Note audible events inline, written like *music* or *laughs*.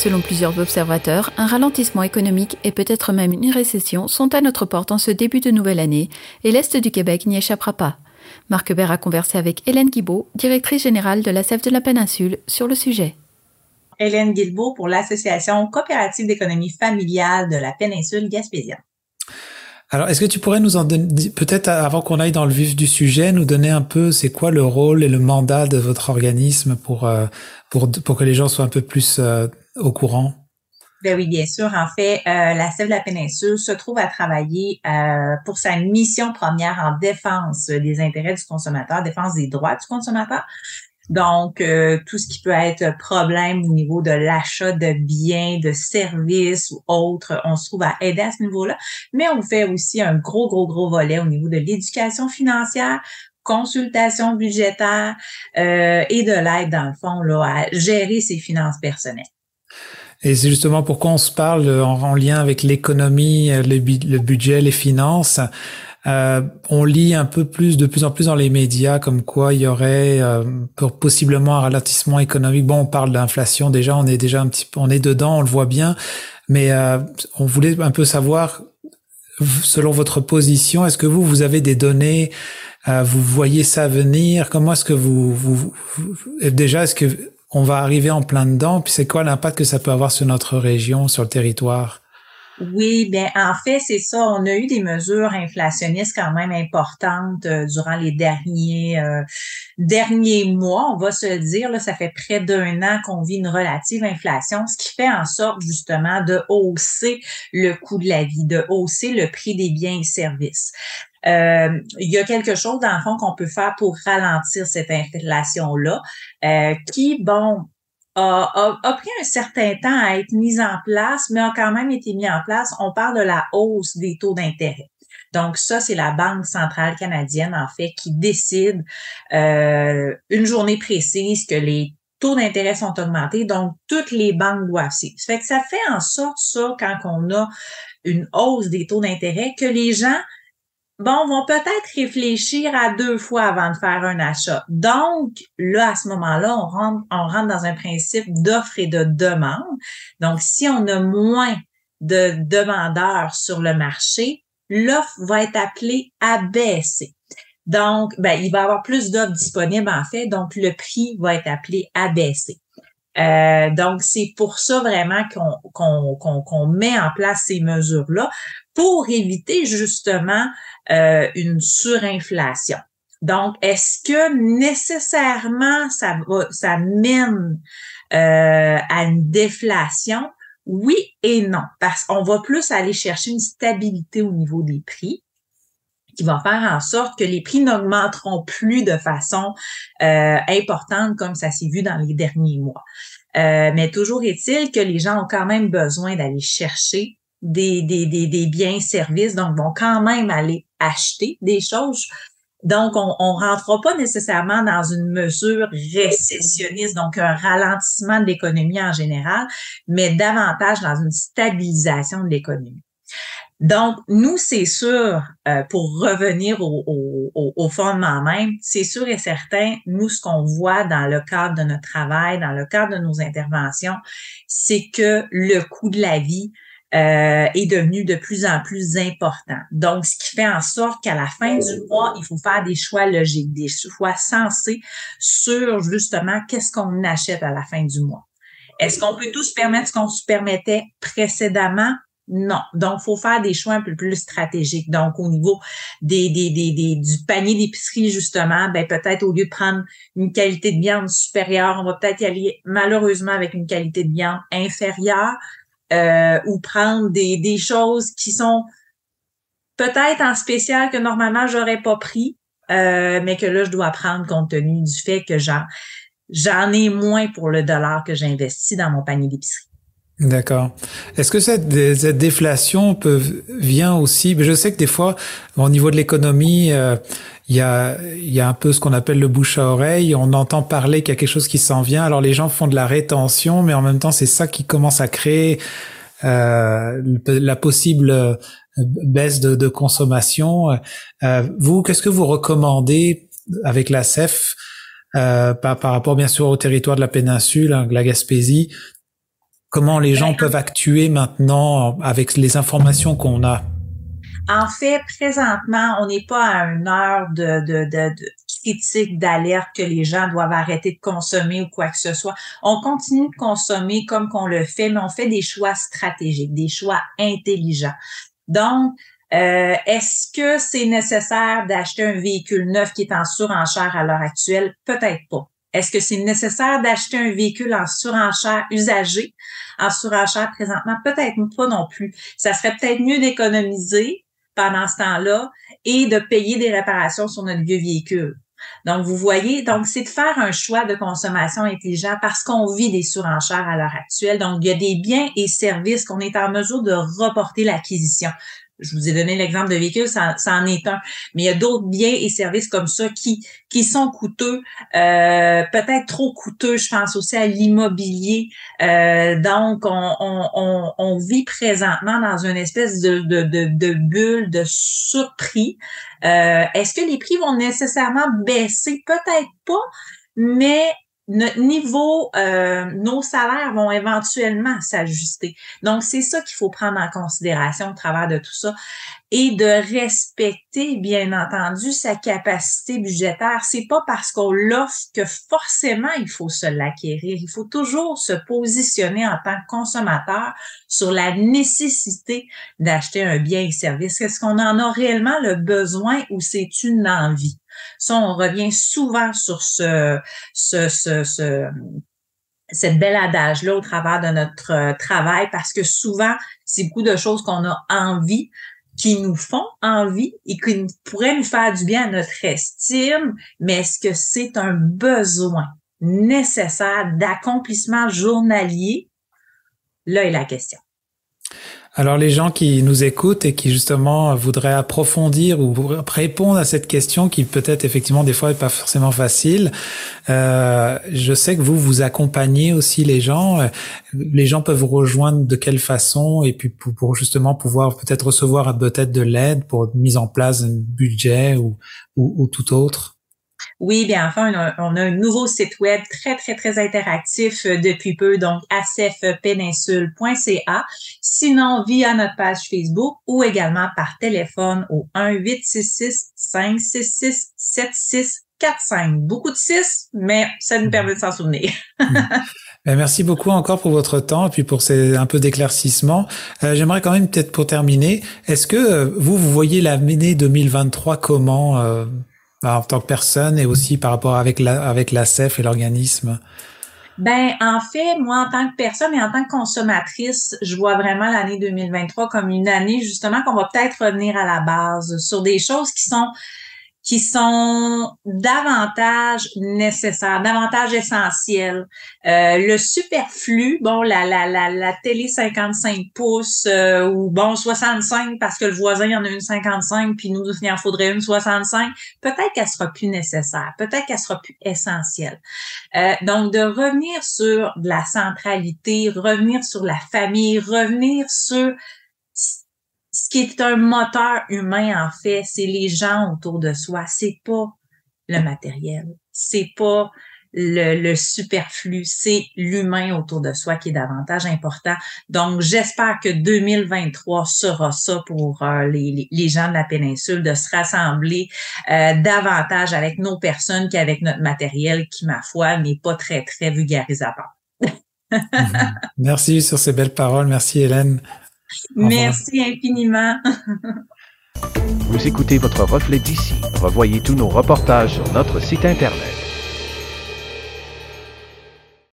Selon plusieurs observateurs, un ralentissement économique et peut-être même une récession sont à notre porte en ce début de nouvelle année et l'Est du Québec n'y échappera pas. Marc Hubert a conversé avec Hélène Guibault, directrice générale de la CEF de la péninsule, sur le sujet. Hélène Guilbeault pour l'Association coopérative d'économie familiale de la péninsule gaspésienne. Alors, est-ce que tu pourrais nous en donner, peut-être avant qu'on aille dans le vif du sujet, nous donner un peu, c'est quoi le rôle et le mandat de votre organisme pour, euh, pour, pour que les gens soient un peu plus euh, au courant? Ben oui, bien sûr. En fait, euh, la CEV de la péninsule se trouve à travailler euh, pour sa mission première en défense des intérêts du consommateur, défense des droits du consommateur. Donc, euh, tout ce qui peut être problème au niveau de l'achat de biens, de services ou autres, on se trouve à aider à ce niveau-là. Mais on fait aussi un gros, gros, gros volet au niveau de l'éducation financière, consultation budgétaire et de l'aide, dans le fond, là, à gérer ses finances personnelles. Et c'est justement pourquoi on se parle en, lien avec l'économie, le, le, budget, les finances. Euh, on lit un peu plus, de plus en plus dans les médias, comme quoi il y aurait euh, possiblement un ralentissement économique. Bon, on parle d'inflation déjà, on est déjà un petit peu, on est dedans, on le voit bien, mais euh, on voulait un peu savoir, selon votre position, est-ce que vous, vous avez des données, euh, vous voyez ça venir? Comment est-ce que vous, vous déjà, est-ce que on va arriver en plein dedans, puis c'est quoi l'impact que ça peut avoir sur notre région, sur le territoire? Oui, bien en fait, c'est ça. On a eu des mesures inflationnistes quand même importantes euh, durant les derniers euh, derniers mois. On va se dire, là, ça fait près d'un an qu'on vit une relative inflation, ce qui fait en sorte justement de hausser le coût de la vie, de hausser le prix des biens et services. Euh, il y a quelque chose, dans le fond, qu'on peut faire pour ralentir cette inflation-là, qui, bon, a, pris un certain temps à être mise en place, mais a quand même été mis en place. On parle de la hausse des taux d'intérêt. Donc ça, c'est la Banque centrale canadienne, en fait, qui décide euh, une journée précise que les taux d'intérêt sont augmentés. Donc, toutes les banques doivent suivre. Ça fait que ça fait en sorte, ça, quand on a une hausse des taux d'intérêt, que les gens bon, vont peut-être réfléchir à deux fois avant de faire un achat. Donc, là, à ce moment-là, on rentre, on rentre dans un principe d'offre et de demande. Donc, si on a moins de demandeurs sur le marché, l'offre va être appelée à baisser. Donc, ben, il va y avoir plus d'offres disponibles, en fait, donc le prix va être appelé à baisser. Euh, donc, c'est pour ça vraiment qu'on met en place ces mesures-là pour éviter justement euh, une surinflation. Donc, est-ce que nécessairement ça ça mène euh, à une déflation? Oui et non, parce qu'on va plus aller chercher une stabilité au niveau des prix qui va faire en sorte que les prix n'augmenteront plus de façon euh, importante comme ça s'est vu dans les derniers mois. Euh, mais toujours est-il que les gens ont quand même besoin d'aller chercher des, des, des, des biens, services, donc vont quand même aller acheter des choses. Donc, on ne rentrera pas nécessairement dans une mesure récessionniste, donc un ralentissement de l'économie en général, mais davantage dans une stabilisation de l'économie. Donc, nous, c'est sûr, euh, pour revenir au, au, au, fondement même, c'est sûr et certain, nous, ce qu'on voit dans le cadre de notre travail, dans le cadre de nos interventions, c'est que le coût de la vie euh, est devenu de plus en plus important. Donc, ce qui fait en sorte qu'à la fin du mois, il faut faire des choix logiques, des choix sensés sur justement qu'est-ce qu'on achète à la fin du mois. Est-ce qu'on peut tous permettre ce qu'on se permettait précédemment? Non. Donc, faut faire des choix un peu plus stratégiques. Donc, au niveau des, du panier d'épicerie, justement, ben peut-être au lieu de prendre une qualité de viande supérieure, on va peut-être y aller malheureusement avec une qualité de viande inférieure euh, ou prendre des, des choses qui sont peut-être en spécial que normalement j'aurais pas pris, euh, mais que là, je dois prendre compte tenu du fait que j'en, j'en ai moins pour le dollar que j'investis dans mon panier d'épicerie. D'accord. Est-ce que cette, cette, déflation peut vient aussi Je sais que des fois, au niveau de l'économie, euh, il y a un peu ce qu'on appelle le bouche à oreille. On entend parler qu'il y a quelque chose qui s'en vient. Alors les gens font de la rétention, mais en même temps, c'est ça qui commence à créer euh, la possible euh, baisse de, de consommation. Euh, vous, qu'est-ce que vous recommandez avec la CEF par, par rapport bien sûr au territoire de la péninsule, hein, la Gaspésie, Comment les gens peuvent actuer maintenant avec les informations qu'on a? En fait, présentement, on n'est pas à une heure de, de, de, de critique, d'alerte que les gens doivent arrêter de consommer ou quoi que ce soit. On continue de consommer comme qu'on le fait, mais on fait des choix stratégiques, des choix intelligents. Donc, euh, est-ce que c'est nécessaire d'acheter un véhicule neuf qui est en surenchère à l'heure actuelle? Peut-être pas. Est-ce que c'est nécessaire d'acheter un véhicule en surenchère usagé, en surenchère présentement? Peut-être pas non plus. Ça serait peut-être mieux d'économiser pendant ce temps-là et de payer des réparations sur notre vieux véhicule. Donc, vous voyez, donc c'est de faire un choix de consommation intelligent parce qu'on vit des surenchères à l'heure actuelle. Donc, il y a des biens et services qu'on est en mesure de reporter l'acquisition je vous ai donné l'exemple de véhicule, ça, en est un. Mais il y a d'autres biens et services comme ça qui, qui sont coûteux, euh, peut-être trop coûteux. Je pense aussi à l'immobilier. Euh, donc, on, on, on, vit présentement dans une espèce de, de, de, de bulle de surprix. Euh, est-ce que les prix vont nécessairement baisser? Peut-être pas, mais notre niveau, euh, nos salaires vont éventuellement s'ajuster. Donc, c'est ça qu'il faut prendre en considération au travers de tout ça et de respecter, bien entendu, sa capacité budgétaire. C'est pas parce qu'on l'offre que forcément il faut se l'acquérir. Il faut toujours se positionner en tant que consommateur sur la nécessité d'acheter un bien et service. Est-ce qu'on en a réellement le besoin ou c'est une envie? Ça, on revient souvent sur ce, ce, ce, ce cette belle adage-là au travers de notre euh, travail parce que souvent, c'est beaucoup de choses qu'on a envie, qui nous font envie et qui pourraient nous faire du bien à notre estime, mais est-ce que c'est un besoin nécessaire d'accomplissement journalier? Là est la question. Alors les gens qui nous écoutent et qui justement voudraient approfondir ou répondre à cette question qui peut-être effectivement des fois est pas forcément facile, euh, je sais que vous vous accompagnez aussi les gens. Les gens peuvent vous rejoindre de quelle façon et puis pour, justement pouvoir peut-être recevoir peut-être de l'aide pour mise en place un budget ou, ou tout autre. Oui, bien enfin, on a, un nouveau site web très, très, très interactif euh, depuis peu, donc acfpeninsule.ca. Sinon, via notre page Facebook ou également par téléphone au 1-866-566-7645. Beaucoup de 6, mais ça nous permet de s'en souvenir. *laughs* *laughs* Ben, merci beaucoup encore pour votre temps et puis pour ces un peu d'éclaircissement. Euh, j'aimerais quand même peut-être pour terminer, est-ce que euh, vous vous voyez l'année 2023 comment en tant que personne et aussi par rapport avec la, avec la CEF et l'organisme? Ben, en fait, moi, en tant que personne et en tant que consommatrice, je vois vraiment l'année 2023 comme une année, justement, qu'on va peut-être revenir à la base sur des choses qui sont qui sont davantage nécessaires, davantage essentiels. Euh, le superflu, bon, la, la, la, la télé 55 pouces euh, ou bon 65 parce que le voisin en a une 55 puis nous il en faudrait une 65, peut-être qu'elle sera plus nécessaire, peut-être qu'elle sera plus essentielle. Euh, donc de revenir sur la centralité, revenir sur la famille, revenir sur ce qui est un moteur humain, en fait, c'est les gens autour de soi. C'est pas le matériel. C'est pas le, superflu, c'est l'humain autour de soi qui est davantage important. Donc, j'espère que 2023 sera ça pour euh, les, les, gens de la péninsule, de se rassembler euh, davantage avec nos personnes qu'avec notre matériel qui, ma foi, n'est pas très, très vulgarisateur. *laughs* Merci sur ces belles paroles. Merci, Hélène. Merci infiniment. Vous écoutez votre reflet d'ici. Revoyez tous nos reportages sur notre site Internet.